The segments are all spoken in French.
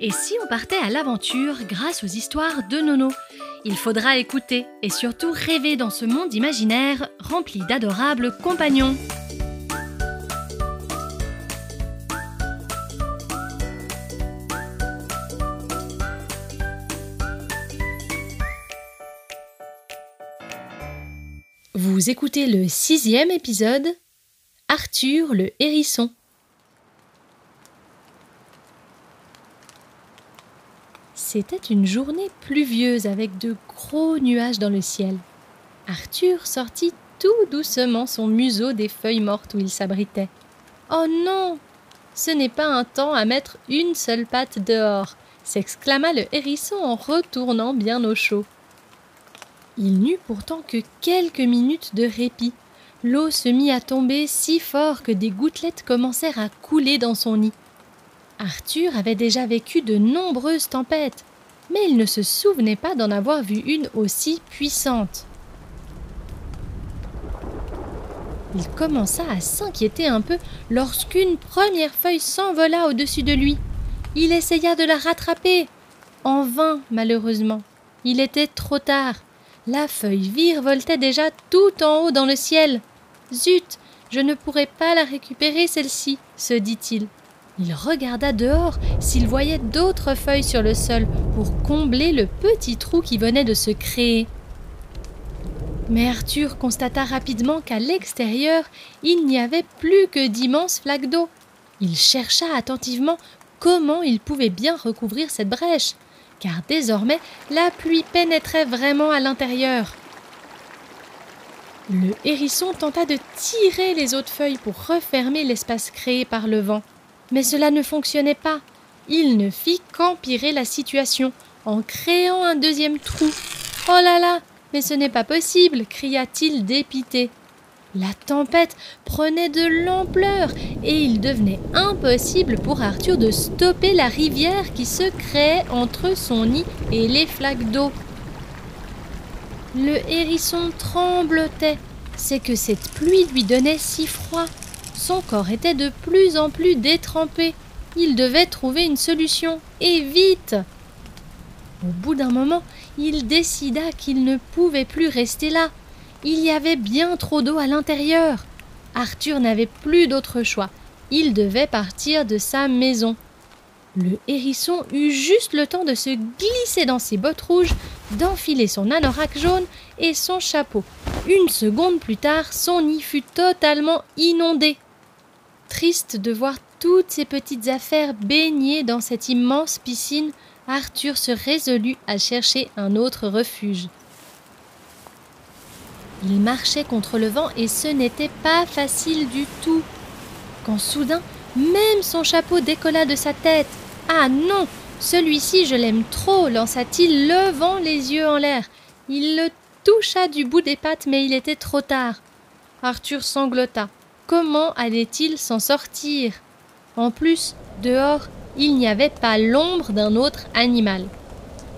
Et si on partait à l'aventure grâce aux histoires de Nono? Il faudra écouter et surtout rêver dans ce monde imaginaire rempli d'adorables compagnons. Vous écoutez le sixième épisode Arthur le hérisson. C'était une journée pluvieuse avec de gros nuages dans le ciel. Arthur sortit tout doucement son museau des feuilles mortes où il s'abritait. Oh non Ce n'est pas un temps à mettre une seule patte dehors s'exclama le hérisson en retournant bien au chaud. Il n'eut pourtant que quelques minutes de répit. L'eau se mit à tomber si fort que des gouttelettes commencèrent à couler dans son nid. Arthur avait déjà vécu de nombreuses tempêtes, mais il ne se souvenait pas d'en avoir vu une aussi puissante. Il commença à s'inquiéter un peu lorsqu'une première feuille s'envola au-dessus de lui. Il essaya de la rattraper. En vain, malheureusement. Il était trop tard. La feuille virevoltait déjà tout en haut dans le ciel. Zut, je ne pourrai pas la récupérer celle-ci, se dit-il. Il regarda dehors s'il voyait d'autres feuilles sur le sol pour combler le petit trou qui venait de se créer. Mais Arthur constata rapidement qu'à l'extérieur, il n'y avait plus que d'immenses flaques d'eau. Il chercha attentivement comment il pouvait bien recouvrir cette brèche car désormais la pluie pénétrait vraiment à l'intérieur. Le hérisson tenta de tirer les autres feuilles pour refermer l'espace créé par le vent. Mais cela ne fonctionnait pas. Il ne fit qu'empirer la situation en créant un deuxième trou. Oh là là, mais ce n'est pas possible, cria-t-il dépité. La tempête prenait de l'ampleur et il devenait impossible pour Arthur de stopper la rivière qui se créait entre son nid et les flaques d'eau. Le hérisson tremblotait. C'est que cette pluie lui donnait si froid. Son corps était de plus en plus détrempé. Il devait trouver une solution, et vite. Au bout d'un moment, il décida qu'il ne pouvait plus rester là. Il y avait bien trop d'eau à l'intérieur. Arthur n'avait plus d'autre choix. Il devait partir de sa maison. Le hérisson eut juste le temps de se glisser dans ses bottes rouges, d'enfiler son anorak jaune et son chapeau. Une seconde plus tard, son nid fut totalement inondé. Triste de voir toutes ses petites affaires baignées dans cette immense piscine, Arthur se résolut à chercher un autre refuge. Il marchait contre le vent et ce n'était pas facile du tout. Quand soudain, même son chapeau décolla de sa tête. Ah non, celui-ci je l'aime trop, lança-t-il, levant les yeux en l'air. Il le toucha du bout des pattes, mais il était trop tard. Arthur sanglota. Comment allait-il s'en sortir? En plus, dehors, il n'y avait pas l'ombre d'un autre animal.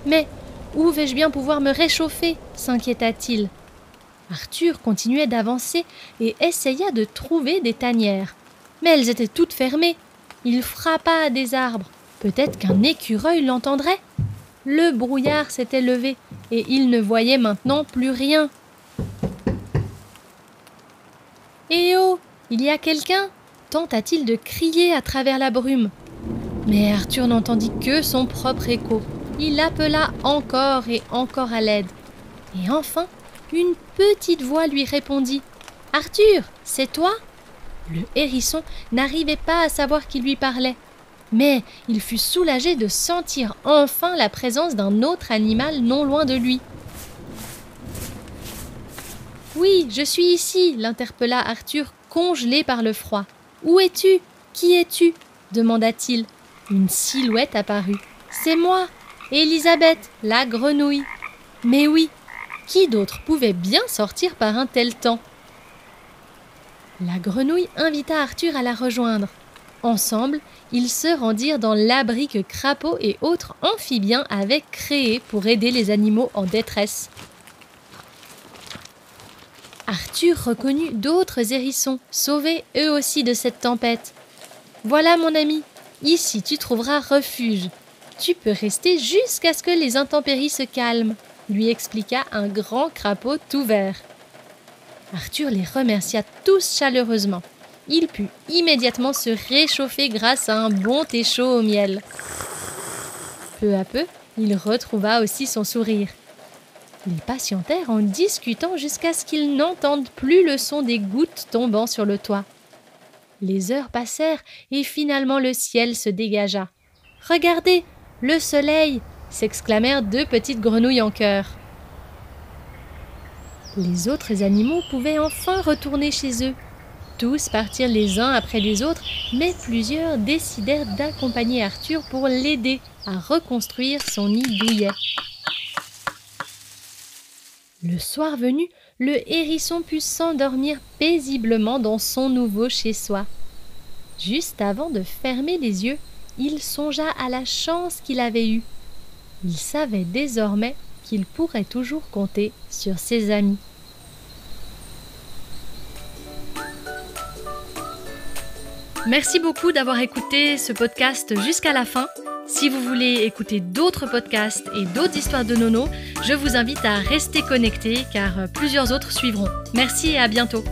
Mais où vais-je bien pouvoir me réchauffer? s'inquiéta-t-il. Arthur continuait d'avancer et essaya de trouver des tanières. Mais elles étaient toutes fermées. Il frappa à des arbres. Peut-être qu'un écureuil l'entendrait. Le brouillard s'était levé et il ne voyait maintenant plus rien. Eh oh Il y a quelqu'un? Tenta-t-il de crier à travers la brume. Mais Arthur n'entendit que son propre écho. Il appela encore et encore à l'aide. Et enfin, une petite voix lui répondit Arthur, c'est toi? Le hérisson n'arrivait pas à savoir qui lui parlait, mais il fut soulagé de sentir enfin la présence d'un autre animal non loin de lui. Oui, je suis ici, l'interpella Arthur, congelé par le froid. Où es-tu? Qui es-tu? demanda-t-il. Une silhouette apparut. C'est moi, Élisabeth, la grenouille. Mais oui, qui d'autre pouvait bien sortir par un tel temps? La grenouille invita Arthur à la rejoindre. Ensemble, ils se rendirent dans l'abri que crapauds et autres amphibiens avaient créé pour aider les animaux en détresse. Arthur reconnut d'autres hérissons, sauvés eux aussi de cette tempête. Voilà mon ami, ici tu trouveras refuge. Tu peux rester jusqu'à ce que les intempéries se calment, lui expliqua un grand crapaud tout vert. Arthur les remercia tous chaleureusement. Il put immédiatement se réchauffer grâce à un bon thé chaud au miel. Peu à peu, il retrouva aussi son sourire. Ils patientèrent en discutant jusqu'à ce qu'ils n'entendent plus le son des gouttes tombant sur le toit. Les heures passèrent et finalement le ciel se dégagea. Regardez, le soleil s'exclamèrent deux petites grenouilles en chœur. Les autres animaux pouvaient enfin retourner chez eux. Tous partirent les uns après les autres, mais plusieurs décidèrent d'accompagner Arthur pour l'aider à reconstruire son nid douillet. Le soir venu, le hérisson put s'endormir paisiblement dans son nouveau chez-soi. Juste avant de fermer les yeux, il songea à la chance qu'il avait eue. Il savait désormais qu'il pourrait toujours compter sur ses amis. Merci beaucoup d'avoir écouté ce podcast jusqu'à la fin. Si vous voulez écouter d'autres podcasts et d'autres histoires de Nono, je vous invite à rester connecté car plusieurs autres suivront. Merci et à bientôt.